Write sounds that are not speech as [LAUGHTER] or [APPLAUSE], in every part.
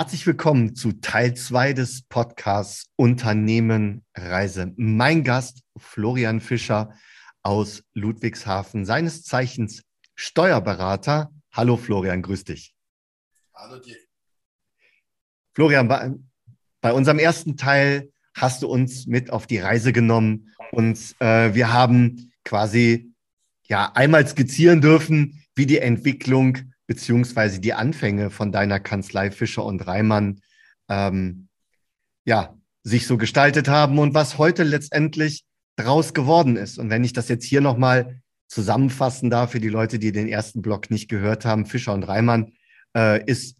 Herzlich willkommen zu Teil 2 des Podcasts Unternehmen Reise. Mein Gast Florian Fischer aus Ludwigshafen, seines Zeichens Steuerberater. Hallo Florian, grüß dich. Hallo dir. Florian, bei, bei unserem ersten Teil hast du uns mit auf die Reise genommen und äh, wir haben quasi ja einmal skizzieren dürfen, wie die Entwicklung beziehungsweise die Anfänge von deiner Kanzlei Fischer und Reimann ähm, ja, sich so gestaltet haben und was heute letztendlich draus geworden ist. Und wenn ich das jetzt hier nochmal zusammenfassen darf für die Leute, die den ersten Blog nicht gehört haben, Fischer und Reimann äh, ist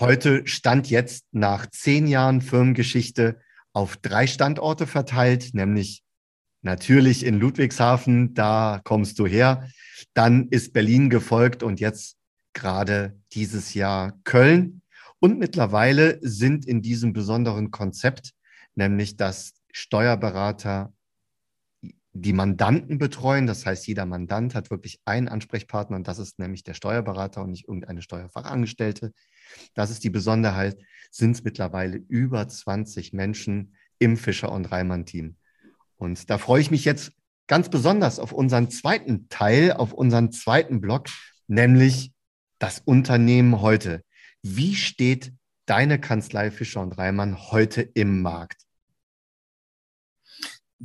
heute Stand jetzt nach zehn Jahren Firmengeschichte auf drei Standorte verteilt, nämlich natürlich in Ludwigshafen, da kommst du her. Dann ist Berlin gefolgt und jetzt gerade dieses Jahr Köln. Und mittlerweile sind in diesem besonderen Konzept, nämlich dass Steuerberater die Mandanten betreuen. Das heißt, jeder Mandant hat wirklich einen Ansprechpartner und das ist nämlich der Steuerberater und nicht irgendeine Steuerfachangestellte. Das ist die Besonderheit, sind es mittlerweile über 20 Menschen im Fischer und Reimann Team. Und da freue ich mich jetzt ganz besonders auf unseren zweiten Teil, auf unseren zweiten Block, nämlich das Unternehmen heute. Wie steht deine Kanzlei Fischer und Reimann heute im Markt?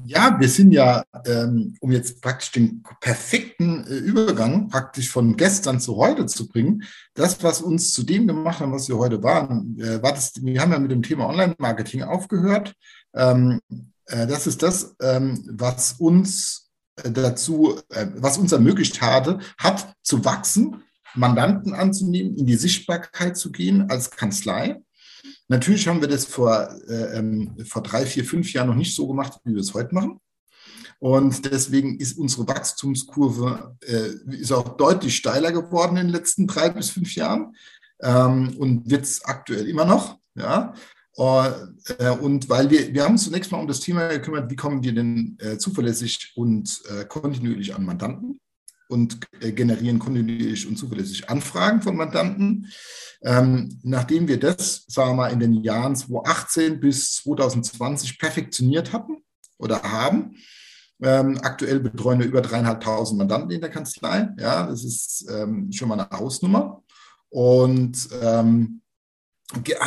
Ja, wir sind ja, ähm, um jetzt praktisch den perfekten äh, Übergang praktisch von gestern zu heute zu bringen, das, was uns zu dem gemacht hat, was wir heute waren, äh, war das, wir haben ja mit dem Thema Online-Marketing aufgehört. Ähm, äh, das ist das, ähm, was uns dazu, was uns ermöglicht hatte, hat zu wachsen Mandanten anzunehmen, in die Sichtbarkeit zu gehen als Kanzlei. Natürlich haben wir das vor, äh, ähm, vor drei, vier, fünf Jahren noch nicht so gemacht, wie wir es heute machen. Und deswegen ist unsere Wachstumskurve äh, ist auch deutlich steiler geworden in den letzten drei bis fünf Jahren ähm, und wird es aktuell immer noch. Ja. Äh, und weil wir, wir haben uns zunächst mal um das Thema gekümmert, wie kommen wir denn äh, zuverlässig und äh, kontinuierlich an Mandanten und äh, generieren kontinuierlich und zuverlässig Anfragen von Mandanten. Ähm, nachdem wir das, sagen wir mal, in den Jahren 2018 bis 2020 perfektioniert hatten oder haben, ähm, aktuell betreuen wir über dreieinhalbtausend Mandanten in der Kanzlei. Ja, das ist ähm, schon mal eine Hausnummer. Und ähm,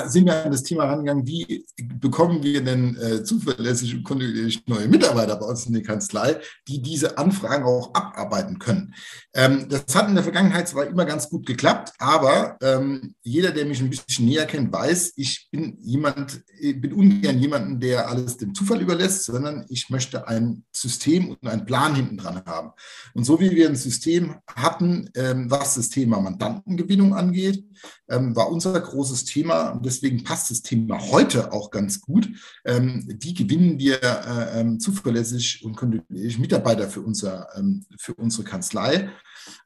sind wir an das Thema rangegangen, wie bekommen wir denn äh, zuverlässig und kontinuierlich neue Mitarbeiter bei uns in der Kanzlei, die diese Anfragen auch abarbeiten können. Ähm, das hat in der Vergangenheit zwar immer ganz gut geklappt, aber ähm, jeder, der mich ein bisschen näher kennt, weiß, ich bin jemand, ich bin ungern jemanden, der alles dem Zufall überlässt, sondern ich möchte ein System und einen Plan hinten dran haben. Und so wie wir ein System hatten, ähm, was das Thema Mandantengewinnung angeht, ähm, war unser großes Thema, und deswegen passt das Thema heute auch ganz gut. Ähm, wie gewinnen wir äh, ähm, zuverlässig und kontinuierlich Mitarbeiter für, unser, ähm, für unsere Kanzlei?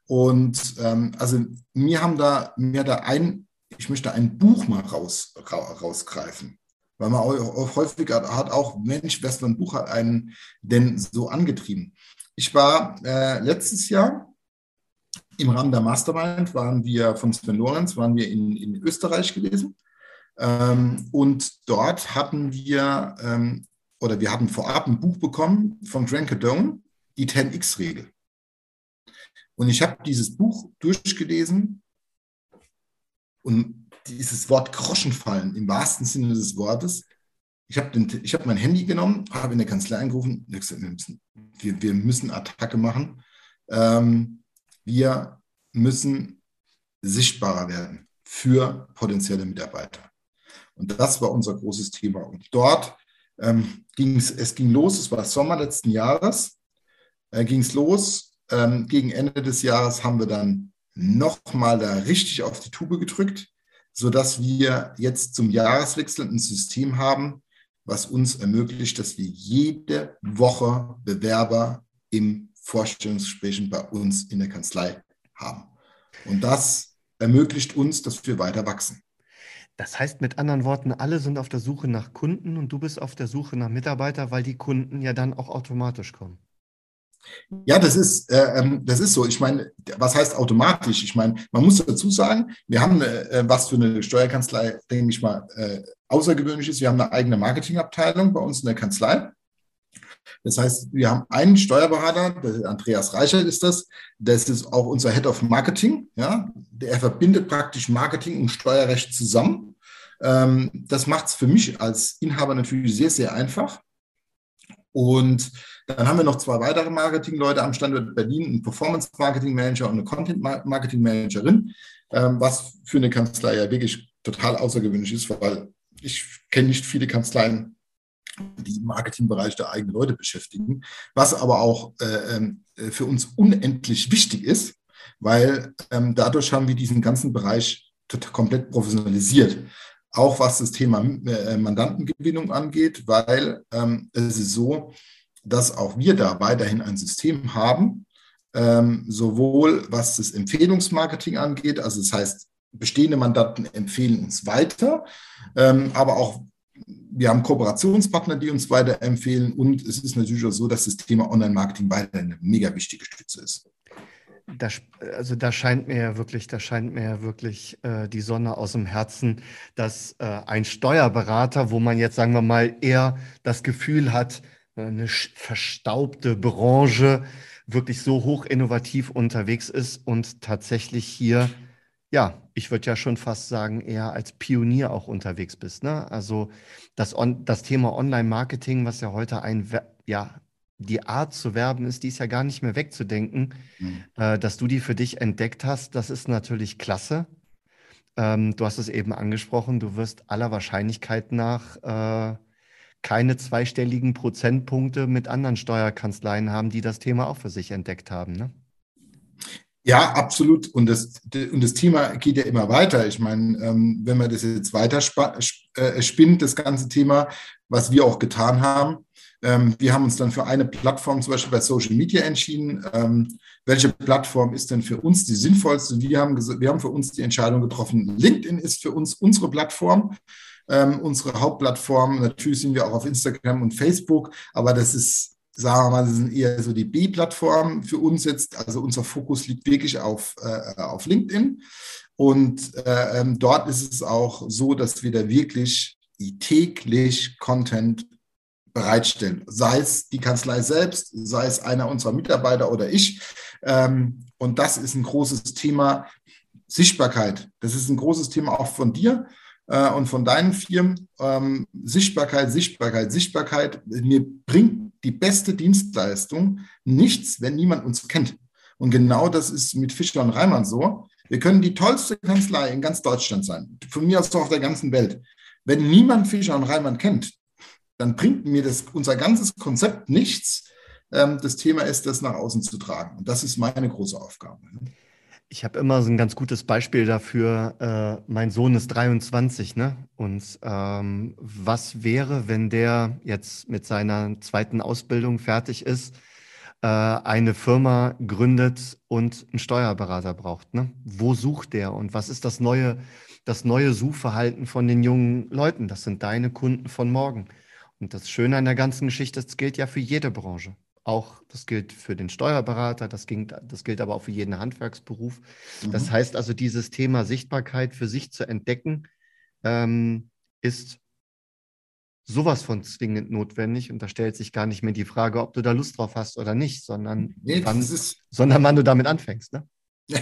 Und ähm, also mir haben da, mir da ein, ich möchte ein Buch mal raus, ra, rausgreifen. Weil man auch, häufig hat, hat auch, Mensch, was für ein Buch hat einen denn so angetrieben? Ich war äh, letztes Jahr im Rahmen der Mastermind waren wir von Sven Lorenz, waren wir in, in Österreich gewesen. Ähm, und dort hatten wir, ähm, oder wir hatten vorab ein Buch bekommen von Grant Cardone, die 10x-Regel. Und ich habe dieses Buch durchgelesen und dieses Wort Groschenfallen im wahrsten Sinne des Wortes. Ich habe hab mein Handy genommen, habe in der Kanzlei angerufen wir müssen, wir müssen Attacke machen. Ähm, wir müssen sichtbarer werden für potenzielle Mitarbeiter. Und das war unser großes Thema. Und dort ähm, ging es, ging los, es war Sommer letzten Jahres, äh, ging es los. Ähm, gegen Ende des Jahres haben wir dann nochmal da richtig auf die Tube gedrückt, sodass wir jetzt zum Jahreswechsel ein System haben, was uns ermöglicht, dass wir jede Woche Bewerber im Vorstellungsgesprächen bei uns in der Kanzlei haben. Und das ermöglicht uns, dass wir weiter wachsen. Das heißt mit anderen Worten, alle sind auf der Suche nach Kunden und du bist auf der Suche nach Mitarbeitern, weil die Kunden ja dann auch automatisch kommen. Ja, das ist, äh, ähm, das ist so. Ich meine, was heißt automatisch? Ich meine, man muss dazu sagen, wir haben, äh, was für eine Steuerkanzlei, denke ich mal, äh, außergewöhnlich ist. Wir haben eine eigene Marketingabteilung bei uns in der Kanzlei. Das heißt, wir haben einen Steuerberater, Andreas Reichert ist das. Das ist auch unser Head of Marketing. Ja, der verbindet praktisch Marketing und Steuerrecht zusammen. Ähm, das macht es für mich als Inhaber natürlich sehr, sehr einfach. Und dann haben wir noch zwei weitere Marketingleute am Standort Berlin, einen Performance Marketing Manager und eine Content Marketing Managerin, ähm, was für eine Kanzlei ja wirklich total außergewöhnlich ist, weil ich kenne nicht viele Kanzleien, die im Marketingbereich der eigenen Leute beschäftigen, was aber auch äh, ähm, für uns unendlich wichtig ist, weil ähm, dadurch haben wir diesen ganzen Bereich komplett professionalisiert. Auch was das Thema äh, Mandantengewinnung angeht, weil ähm, es ist so, dass auch wir da weiterhin ein System haben, ähm, sowohl was das Empfehlungsmarketing angeht, also das heißt, bestehende Mandanten empfehlen uns weiter, ähm, aber auch wir haben Kooperationspartner, die uns weiterempfehlen und es ist natürlich auch so, dass das Thema Online-Marketing weiterhin eine mega wichtige Stütze ist. Da, also da scheint mir ja wirklich, da scheint mir ja wirklich äh, die Sonne aus dem Herzen, dass äh, ein Steuerberater, wo man jetzt sagen wir mal eher das Gefühl hat, äh, eine verstaubte Branche wirklich so hoch innovativ unterwegs ist und tatsächlich hier, ja, ich würde ja schon fast sagen, eher als Pionier auch unterwegs bist. Ne? Also das, on, das Thema Online-Marketing, was ja heute ein ja, die Art zu werben ist, die ist ja gar nicht mehr wegzudenken. Mhm. Äh, dass du die für dich entdeckt hast, das ist natürlich klasse. Ähm, du hast es eben angesprochen, du wirst aller Wahrscheinlichkeit nach äh, keine zweistelligen Prozentpunkte mit anderen Steuerkanzleien haben, die das Thema auch für sich entdeckt haben. Ne? Ja, absolut. Und das, und das Thema geht ja immer weiter. Ich meine, ähm, wenn man das jetzt weiter äh, spinnt, das ganze Thema, was wir auch getan haben, ähm, wir haben uns dann für eine Plattform, zum Beispiel bei Social Media, entschieden. Ähm, welche Plattform ist denn für uns die sinnvollste? Wir haben, wir haben für uns die Entscheidung getroffen, LinkedIn ist für uns unsere Plattform. Unsere Hauptplattform. Natürlich sind wir auch auf Instagram und Facebook, aber das ist, sagen wir mal, das sind eher so die B-Plattformen für uns jetzt. Also unser Fokus liegt wirklich auf, äh, auf LinkedIn. Und äh, ähm, dort ist es auch so, dass wir da wirklich täglich Content bereitstellen. Sei es die Kanzlei selbst, sei es einer unserer Mitarbeiter oder ich. Ähm, und das ist ein großes Thema Sichtbarkeit. Das ist ein großes Thema auch von dir äh, und von deinen Firmen. Ähm, Sichtbarkeit, Sichtbarkeit, Sichtbarkeit. Mir bringt die beste Dienstleistung nichts, wenn niemand uns kennt. Und genau das ist mit Fischer und Reimann so. Wir können die tollste Kanzlei in ganz Deutschland sein, von mir aus auch auf der ganzen Welt. Wenn niemand Fischer und Reimann kennt, dann bringt mir das unser ganzes Konzept nichts. Ähm, das Thema ist, das nach außen zu tragen. Und das ist meine große Aufgabe. Ich habe immer so ein ganz gutes Beispiel dafür. Äh, mein Sohn ist 23, ne? Und ähm, was wäre, wenn der jetzt mit seiner zweiten Ausbildung fertig ist, äh, eine Firma gründet und einen Steuerberater braucht? Ne? Wo sucht der und was ist das neue, das neue Suchverhalten von den jungen Leuten? Das sind deine Kunden von morgen. Und das Schöne an der ganzen Geschichte, das gilt ja für jede Branche. Auch das gilt für den Steuerberater, das, gilt, das gilt aber auch für jeden Handwerksberuf. Mhm. Das heißt also, dieses Thema Sichtbarkeit für sich zu entdecken, ähm, ist sowas von zwingend notwendig. Und da stellt sich gar nicht mehr die Frage, ob du da Lust drauf hast oder nicht, sondern, nee, wann, sondern wann du damit anfängst. Ne? [LAUGHS]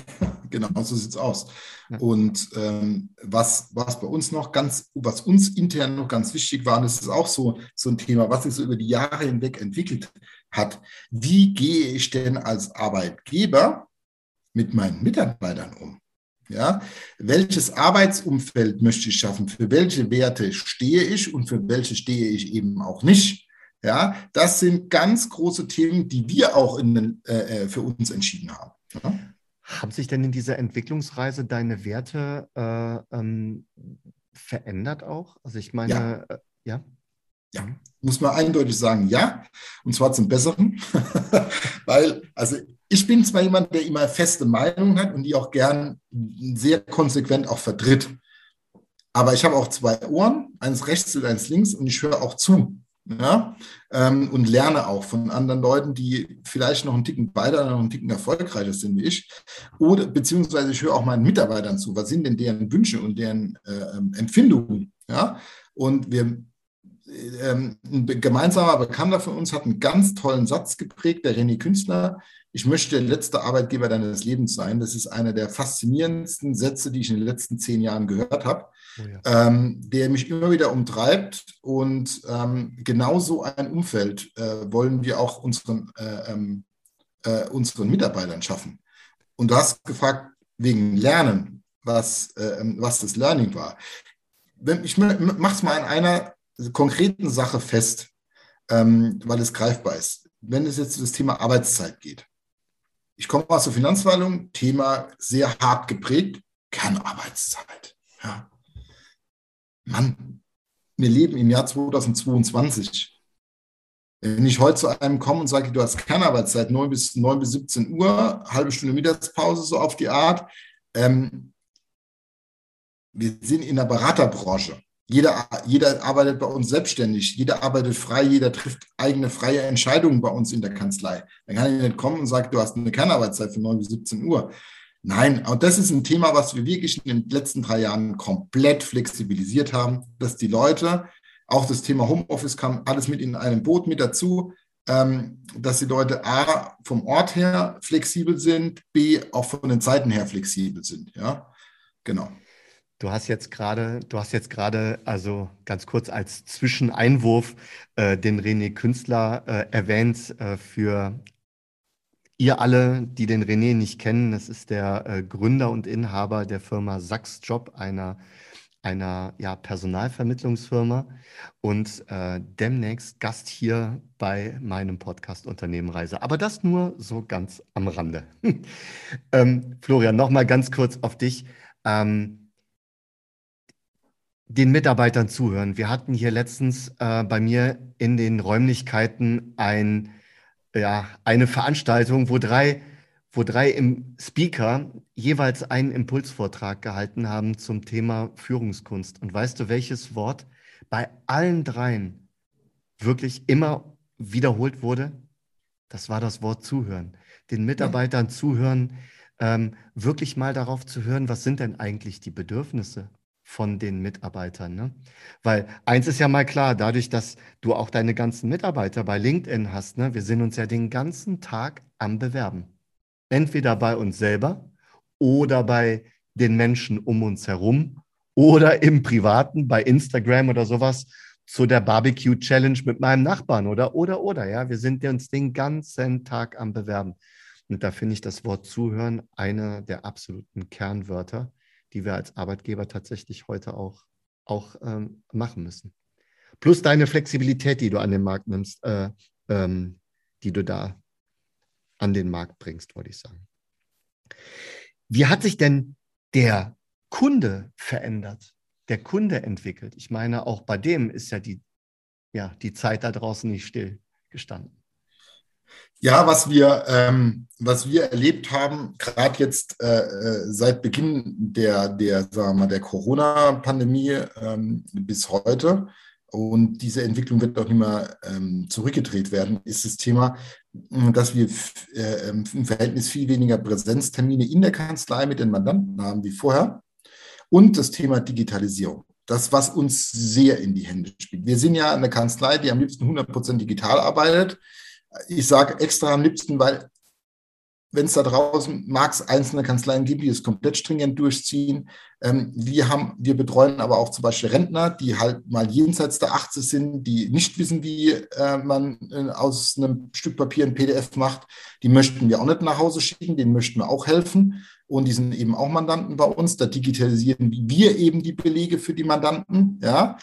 genau, so sieht es aus. Ja. Und ähm, was, was bei uns noch ganz, was uns intern noch ganz wichtig war, und das ist auch so, so ein Thema, was sich so über die Jahre hinweg entwickelt hat. Wie gehe ich denn als Arbeitgeber mit meinen Mitarbeitern um? Ja, welches Arbeitsumfeld möchte ich schaffen? Für welche Werte stehe ich und für welche stehe ich eben auch nicht? Ja, das sind ganz große Themen, die wir auch in, äh, äh für uns entschieden haben. Ja? Haben sich denn in dieser Entwicklungsreise deine Werte äh, ähm, verändert auch? Also ich meine, ja. Äh, ja? Ja, muss man eindeutig sagen, ja. Und zwar zum Besseren. [LAUGHS] Weil, also ich bin zwar jemand, der immer feste Meinungen hat und die auch gern sehr konsequent auch vertritt. Aber ich habe auch zwei Ohren, eins rechts und eins links, und ich höre auch zu. ja, ähm, und lerne auch von anderen Leuten, die vielleicht noch einen Ticken weiter, noch einen Ticken erfolgreicher sind wie ich. Oder beziehungsweise ich höre auch meinen Mitarbeitern zu, was sind denn deren Wünsche und deren äh, ähm, Empfindungen. Ja? Und wir ähm, ein gemeinsamer Bekannter von uns hat einen ganz tollen Satz geprägt, der René Künstler. Ich möchte der letzte Arbeitgeber deines Lebens sein. Das ist einer der faszinierendsten Sätze, die ich in den letzten zehn Jahren gehört habe, oh ja. ähm, der mich immer wieder umtreibt. Und ähm, genau so ein Umfeld äh, wollen wir auch unseren, äh, ähm, äh, unseren Mitarbeitern schaffen. Und du hast gefragt wegen Lernen, was, äh, was das Learning war. Ich mache es mal in einer konkreten Sache fest, ähm, weil es greifbar ist. Wenn es jetzt um das Thema Arbeitszeit geht. Ich komme aus der Finanzverwaltung, Thema sehr hart geprägt, Kernarbeitszeit. Ja. Mann, wir leben im Jahr 2022. Wenn ich heute zu einem komme und sage, du hast Kernarbeitszeit 9 bis, 9 bis 17 Uhr, halbe Stunde Mittagspause, so auf die Art. Ähm, wir sind in der Beraterbranche. Jeder, jeder arbeitet bei uns selbstständig, jeder arbeitet frei, jeder trifft eigene freie Entscheidungen bei uns in der Kanzlei. Dann kann ich nicht kommen und sagen, du hast eine Kernarbeitszeit von 9 bis 17 Uhr. Nein, und das ist ein Thema, was wir wirklich in den letzten drei Jahren komplett flexibilisiert haben, dass die Leute, auch das Thema Homeoffice kam alles mit in einem Boot mit dazu, ähm, dass die Leute A, vom Ort her flexibel sind, B, auch von den Zeiten her flexibel sind. Ja, genau. Du hast jetzt gerade, du hast jetzt gerade, also ganz kurz als Zwischeneinwurf, äh, den René Künstler äh, erwähnt äh, für ihr alle, die den René nicht kennen. Das ist der äh, Gründer und Inhaber der Firma Sachs Job, einer einer ja, Personalvermittlungsfirma und äh, demnächst Gast hier bei meinem Podcast Unternehmen Reise. Aber das nur so ganz am Rande. [LAUGHS] ähm, Florian, nochmal ganz kurz auf dich. Ähm, den Mitarbeitern zuhören. Wir hatten hier letztens äh, bei mir in den Räumlichkeiten ein, ja, eine Veranstaltung, wo drei, wo drei im Speaker jeweils einen Impulsvortrag gehalten haben zum Thema Führungskunst. Und weißt du, welches Wort bei allen dreien wirklich immer wiederholt wurde? Das war das Wort zuhören. Den Mitarbeitern zuhören, ähm, wirklich mal darauf zu hören, was sind denn eigentlich die Bedürfnisse? Von den Mitarbeitern. Ne? Weil eins ist ja mal klar, dadurch, dass du auch deine ganzen Mitarbeiter bei LinkedIn hast, ne, wir sind uns ja den ganzen Tag am Bewerben. Entweder bei uns selber oder bei den Menschen um uns herum oder im Privaten, bei Instagram oder sowas, zu der Barbecue Challenge mit meinem Nachbarn oder, oder, oder. Ja, wir sind uns den ganzen Tag am Bewerben. Und da finde ich das Wort Zuhören einer der absoluten Kernwörter die wir als Arbeitgeber tatsächlich heute auch, auch ähm, machen müssen. Plus deine Flexibilität, die du an den Markt nimmst, äh, ähm, die du da an den Markt bringst, wollte ich sagen. Wie hat sich denn der Kunde verändert, der Kunde entwickelt? Ich meine, auch bei dem ist ja die, ja, die Zeit da draußen nicht still gestanden. Ja, was wir, ähm, was wir erlebt haben, gerade jetzt äh, äh, seit Beginn der, der, der Corona-Pandemie ähm, bis heute, und diese Entwicklung wird auch nicht mehr ähm, zurückgedreht werden, ist das Thema, dass wir äh, im Verhältnis viel weniger Präsenztermine in der Kanzlei mit den Mandanten haben wie vorher. Und das Thema Digitalisierung. Das, was uns sehr in die Hände spielt. Wir sind ja eine Kanzlei, die am liebsten 100% digital arbeitet ich sage extra am liebsten, weil wenn es da draußen mag es einzelne Kanzleien geben, die es komplett stringent durchziehen. Ähm, wir haben, wir betreuen aber auch zum Beispiel Rentner, die halt mal jenseits der 80 sind, die nicht wissen, wie äh, man äh, aus einem Stück Papier ein PDF macht. Die möchten wir auch nicht nach Hause schicken, denen möchten wir auch helfen. Und die sind eben auch Mandanten bei uns. Da digitalisieren wir eben die Belege für die Mandanten. Ja.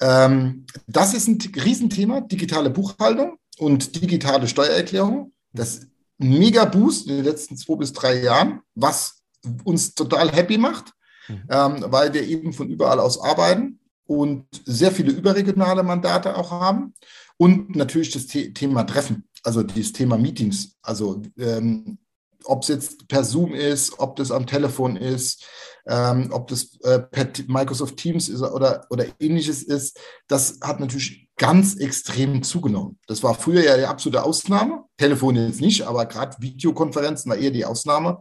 Ähm, das ist ein Riesenthema, digitale Buchhaltung und digitale Steuererklärung. Das ist ein mega Boost in den letzten zwei bis drei Jahren, was uns total happy macht, mhm. ähm, weil wir eben von überall aus arbeiten und sehr viele überregionale Mandate auch haben. Und natürlich das The Thema Treffen, also das Thema Meetings. Also ähm, ob es jetzt per Zoom ist, ob das am Telefon ist, ähm, ob das äh, per Microsoft Teams ist oder, oder ähnliches ist, das hat natürlich ganz extrem zugenommen. Das war früher ja die absolute Ausnahme. Telefon jetzt nicht, aber gerade Videokonferenzen war eher die Ausnahme.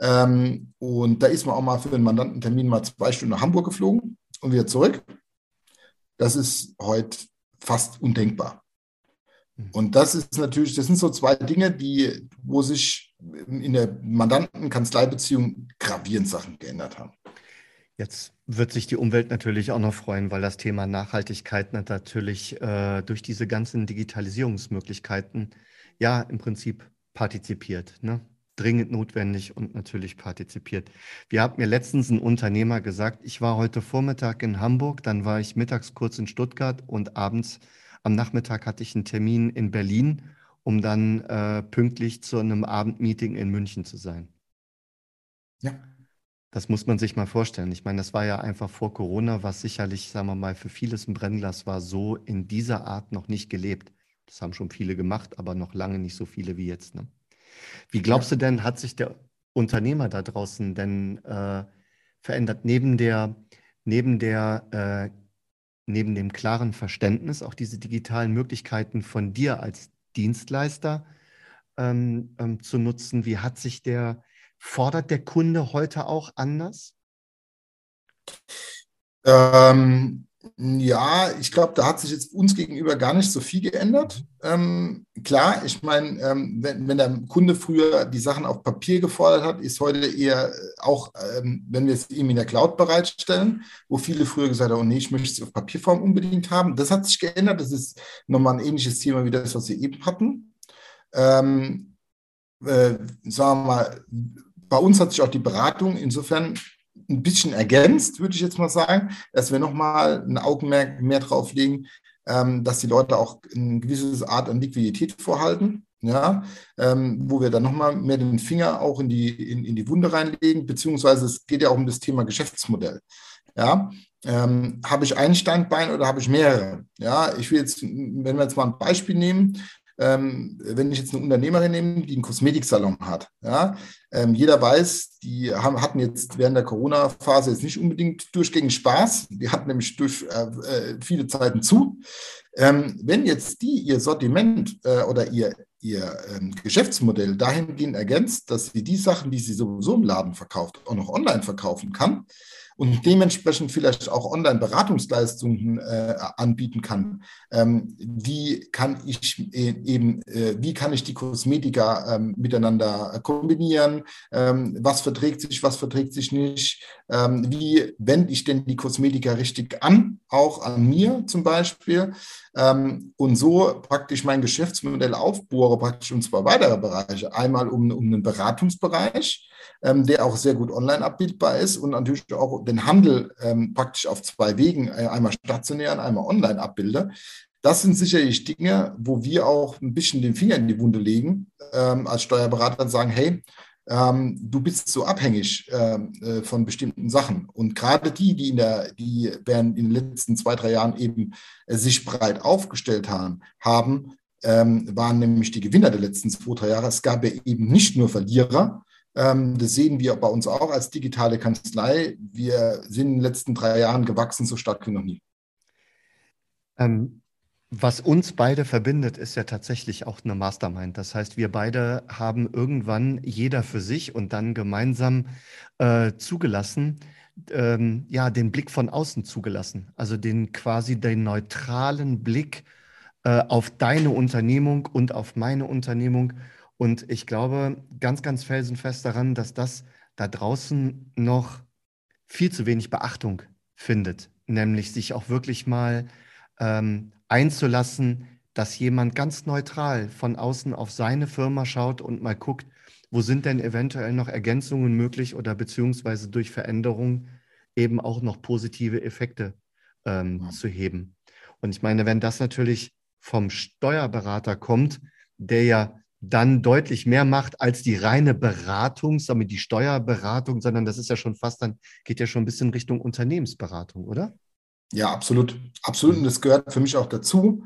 Ähm, und da ist man auch mal für einen Mandantentermin mal zwei Stunden nach Hamburg geflogen und wieder zurück. Das ist heute fast undenkbar. Hm. Und das ist natürlich, das sind so zwei Dinge, die, wo sich in der Mandanten-Kanzleibeziehung gravierend Sachen geändert haben. Jetzt wird sich die Umwelt natürlich auch noch freuen, weil das Thema Nachhaltigkeit natürlich äh, durch diese ganzen Digitalisierungsmöglichkeiten ja im Prinzip partizipiert. Ne? Dringend notwendig und natürlich partizipiert. Wir haben mir letztens ein Unternehmer gesagt, ich war heute Vormittag in Hamburg, dann war ich mittags kurz in Stuttgart und abends am Nachmittag hatte ich einen Termin in Berlin, um dann äh, pünktlich zu einem Abendmeeting in München zu sein. Ja. Das muss man sich mal vorstellen. Ich meine, das war ja einfach vor Corona, was sicherlich, sagen wir mal, für vieles ein Brennglas war, so in dieser Art noch nicht gelebt. Das haben schon viele gemacht, aber noch lange nicht so viele wie jetzt. Ne? Wie glaubst du denn, hat sich der Unternehmer da draußen denn äh, verändert? Neben der, neben der, äh, neben dem klaren Verständnis, auch diese digitalen Möglichkeiten von dir als Dienstleister ähm, ähm, zu nutzen, wie hat sich der Fordert der Kunde heute auch anders? Ähm, ja, ich glaube, da hat sich jetzt uns gegenüber gar nicht so viel geändert. Ähm, klar, ich meine, ähm, wenn, wenn, der Kunde früher die Sachen auf Papier gefordert hat, ist heute eher äh, auch, ähm, wenn wir es ihm in der Cloud bereitstellen, wo viele früher gesagt haben, oh nee, ich möchte es auf Papierform unbedingt haben. Das hat sich geändert. Das ist nochmal ein ähnliches Thema wie das, was wir eben hatten. Ähm, äh, sagen wir mal, bei uns hat sich auch die Beratung insofern ein bisschen ergänzt, würde ich jetzt mal sagen, dass wir nochmal ein Augenmerk mehr drauf legen, ähm, dass die Leute auch eine gewisse Art an Liquidität vorhalten, ja, ähm, wo wir dann nochmal mehr den Finger auch in die, in, in die Wunde reinlegen, beziehungsweise es geht ja auch um das Thema Geschäftsmodell. Ja, ähm, habe ich ein Standbein oder habe ich mehrere? Ja, ich will jetzt, wenn wir jetzt mal ein Beispiel nehmen, ähm, wenn ich jetzt eine Unternehmerin nehme, die einen Kosmetiksalon hat, ja, ähm, jeder weiß, die haben, hatten jetzt während der Corona-Phase jetzt nicht unbedingt durchgängig Spaß. Die hatten nämlich durch äh, äh, viele Zeiten zu. Ähm, wenn jetzt die ihr Sortiment äh, oder ihr, ihr ähm, Geschäftsmodell dahingehend ergänzt, dass sie die Sachen, die sie sowieso im Laden verkauft, auch noch online verkaufen kann, und dementsprechend vielleicht auch Online-Beratungsleistungen äh, anbieten kann. Ähm, wie kann ich äh, eben, äh, wie kann ich die Kosmetika ähm, miteinander kombinieren? Ähm, was verträgt sich, was verträgt sich nicht? Ähm, wie wende ich denn die Kosmetika richtig an, auch an mir zum Beispiel? Ähm, und so praktisch mein Geschäftsmodell aufbohre, praktisch um zwei weitere Bereiche. Einmal um, um einen Beratungsbereich, ähm, der auch sehr gut online abbildbar ist und natürlich auch den Handel ähm, praktisch auf zwei Wegen, äh, einmal stationär und einmal online abbilde. Das sind sicherlich Dinge, wo wir auch ein bisschen den Finger in die Wunde legen ähm, als Steuerberater und sagen, hey, ähm, du bist so abhängig ähm, äh, von bestimmten Sachen. Und gerade die, die in der, die während in den letzten zwei, drei Jahren eben äh, sich breit aufgestellt haben, haben ähm, waren nämlich die Gewinner der letzten zwei, drei Jahre. Es gab ja eben nicht nur Verlierer, ähm, das sehen wir bei uns auch als digitale Kanzlei. Wir sind in den letzten drei Jahren gewachsen, so stark wie noch nie. Ähm, was uns beide verbindet, ist ja tatsächlich auch eine Mastermind. Das heißt, wir beide haben irgendwann jeder für sich und dann gemeinsam äh, zugelassen, ähm, ja, den Blick von außen zugelassen. Also den quasi den neutralen Blick äh, auf deine Unternehmung und auf meine Unternehmung und ich glaube ganz, ganz felsenfest daran, dass das da draußen noch viel zu wenig Beachtung findet, nämlich sich auch wirklich mal ähm, einzulassen, dass jemand ganz neutral von außen auf seine Firma schaut und mal guckt, wo sind denn eventuell noch Ergänzungen möglich oder beziehungsweise durch Veränderungen eben auch noch positive Effekte ähm, ja. zu heben. Und ich meine, wenn das natürlich vom Steuerberater kommt, der ja dann deutlich mehr macht als die reine Beratung, sondern die Steuerberatung, sondern das ist ja schon fast dann, geht ja schon ein bisschen Richtung Unternehmensberatung, oder? Ja, absolut. Absolut. Und das gehört für mich auch dazu.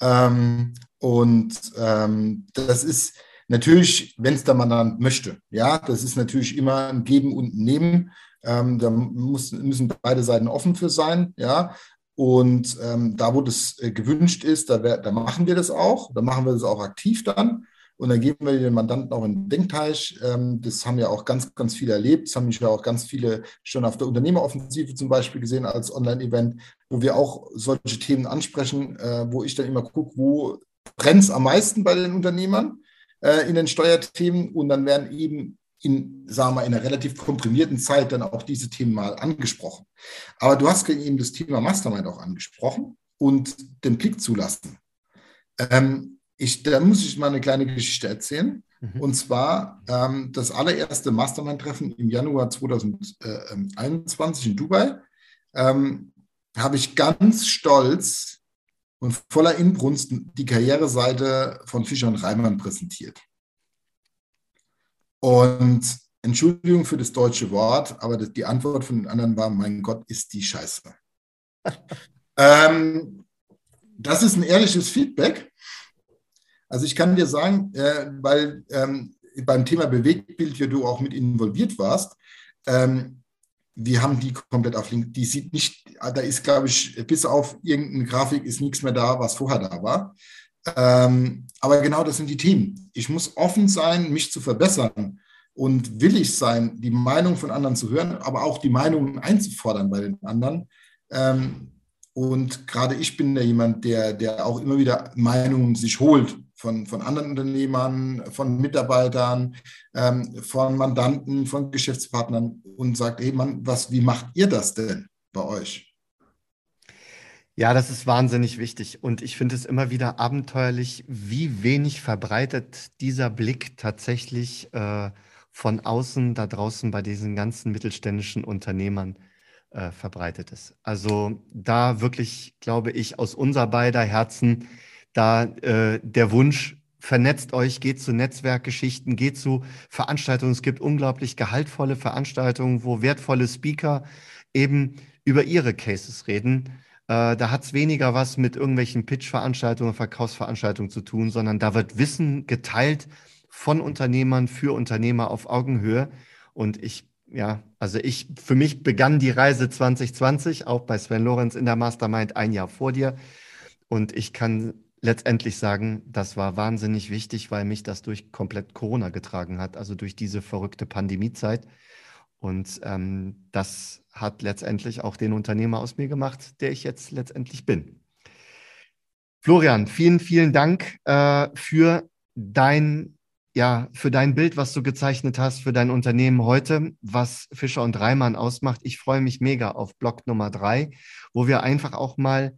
Ähm, und ähm, das ist natürlich, wenn es der Mandant möchte. Ja, das ist natürlich immer ein Geben und ein Nehmen. Ähm, da muss, müssen beide Seiten offen für sein. Ja, Und ähm, da, wo das äh, gewünscht ist, da, wär, da machen wir das auch. Da machen wir das auch aktiv dann. Und dann geben wir den Mandanten auch in den Denkteich. Ähm, das haben ja auch ganz, ganz viele erlebt. Das haben mich ja auch ganz viele schon auf der Unternehmeroffensive zum Beispiel gesehen als Online-Event, wo wir auch solche Themen ansprechen, äh, wo ich dann immer gucke, wo brennt es am meisten bei den Unternehmern äh, in den Steuerthemen. Und dann werden eben in, sagen wir mal, in einer relativ komprimierten Zeit dann auch diese Themen mal angesprochen. Aber du hast eben das Thema Mastermind auch angesprochen und den Blick zulassen. Ähm, ich, da muss ich mal eine kleine Geschichte erzählen. Mhm. Und zwar ähm, das allererste Mastermind-Treffen im Januar 2021 in Dubai ähm, habe ich ganz stolz und voller Inbrunst die Karriereseite von Fischer und Reimann präsentiert. Und Entschuldigung für das deutsche Wort, aber die Antwort von den anderen war: Mein Gott, ist die Scheiße. [LAUGHS] ähm, das ist ein ehrliches Feedback. Also ich kann dir sagen, äh, weil ähm, beim Thema Bewegtbild ja du auch mit involviert warst, ähm, wir haben die komplett auf Link. Die sieht nicht, da ist, glaube ich, bis auf irgendeine Grafik ist nichts mehr da, was vorher da war. Ähm, aber genau das sind die Themen. Ich muss offen sein, mich zu verbessern und willig sein, die Meinung von anderen zu hören, aber auch die Meinungen einzufordern bei den anderen. Ähm, und gerade ich bin da jemand, der, der auch immer wieder Meinungen sich holt von, von anderen Unternehmern, von Mitarbeitern, ähm, von Mandanten, von Geschäftspartnern und sagt, hey Mann, was, wie macht ihr das denn bei euch? Ja, das ist wahnsinnig wichtig. Und ich finde es immer wieder abenteuerlich, wie wenig verbreitet dieser Blick tatsächlich äh, von außen da draußen bei diesen ganzen mittelständischen Unternehmern äh, verbreitet ist. Also da wirklich, glaube ich, aus unser beider Herzen da äh, der Wunsch, vernetzt euch, geht zu Netzwerkgeschichten, geht zu Veranstaltungen. Es gibt unglaublich gehaltvolle Veranstaltungen, wo wertvolle Speaker eben über ihre Cases reden. Äh, da hat es weniger was mit irgendwelchen Pitch-Veranstaltungen, Verkaufsveranstaltungen zu tun, sondern da wird Wissen geteilt von Unternehmern für Unternehmer auf Augenhöhe. Und ich ja, also ich, für mich begann die Reise 2020, auch bei Sven Lorenz in der Mastermind ein Jahr vor dir. Und ich kann letztendlich sagen, das war wahnsinnig wichtig, weil mich das durch komplett Corona getragen hat, also durch diese verrückte Pandemiezeit. Und ähm, das hat letztendlich auch den Unternehmer aus mir gemacht, der ich jetzt letztendlich bin. Florian, vielen, vielen Dank äh, für dein ja, für dein Bild, was du gezeichnet hast, für dein Unternehmen heute, was Fischer und Reimann ausmacht. Ich freue mich mega auf Block Nummer drei, wo wir einfach auch mal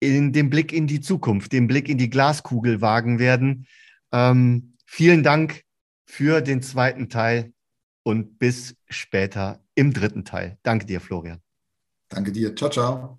in den Blick in die Zukunft, den Blick in die Glaskugel wagen werden. Ähm, vielen Dank für den zweiten Teil und bis später im dritten Teil. Danke dir, Florian. Danke dir. Ciao, ciao.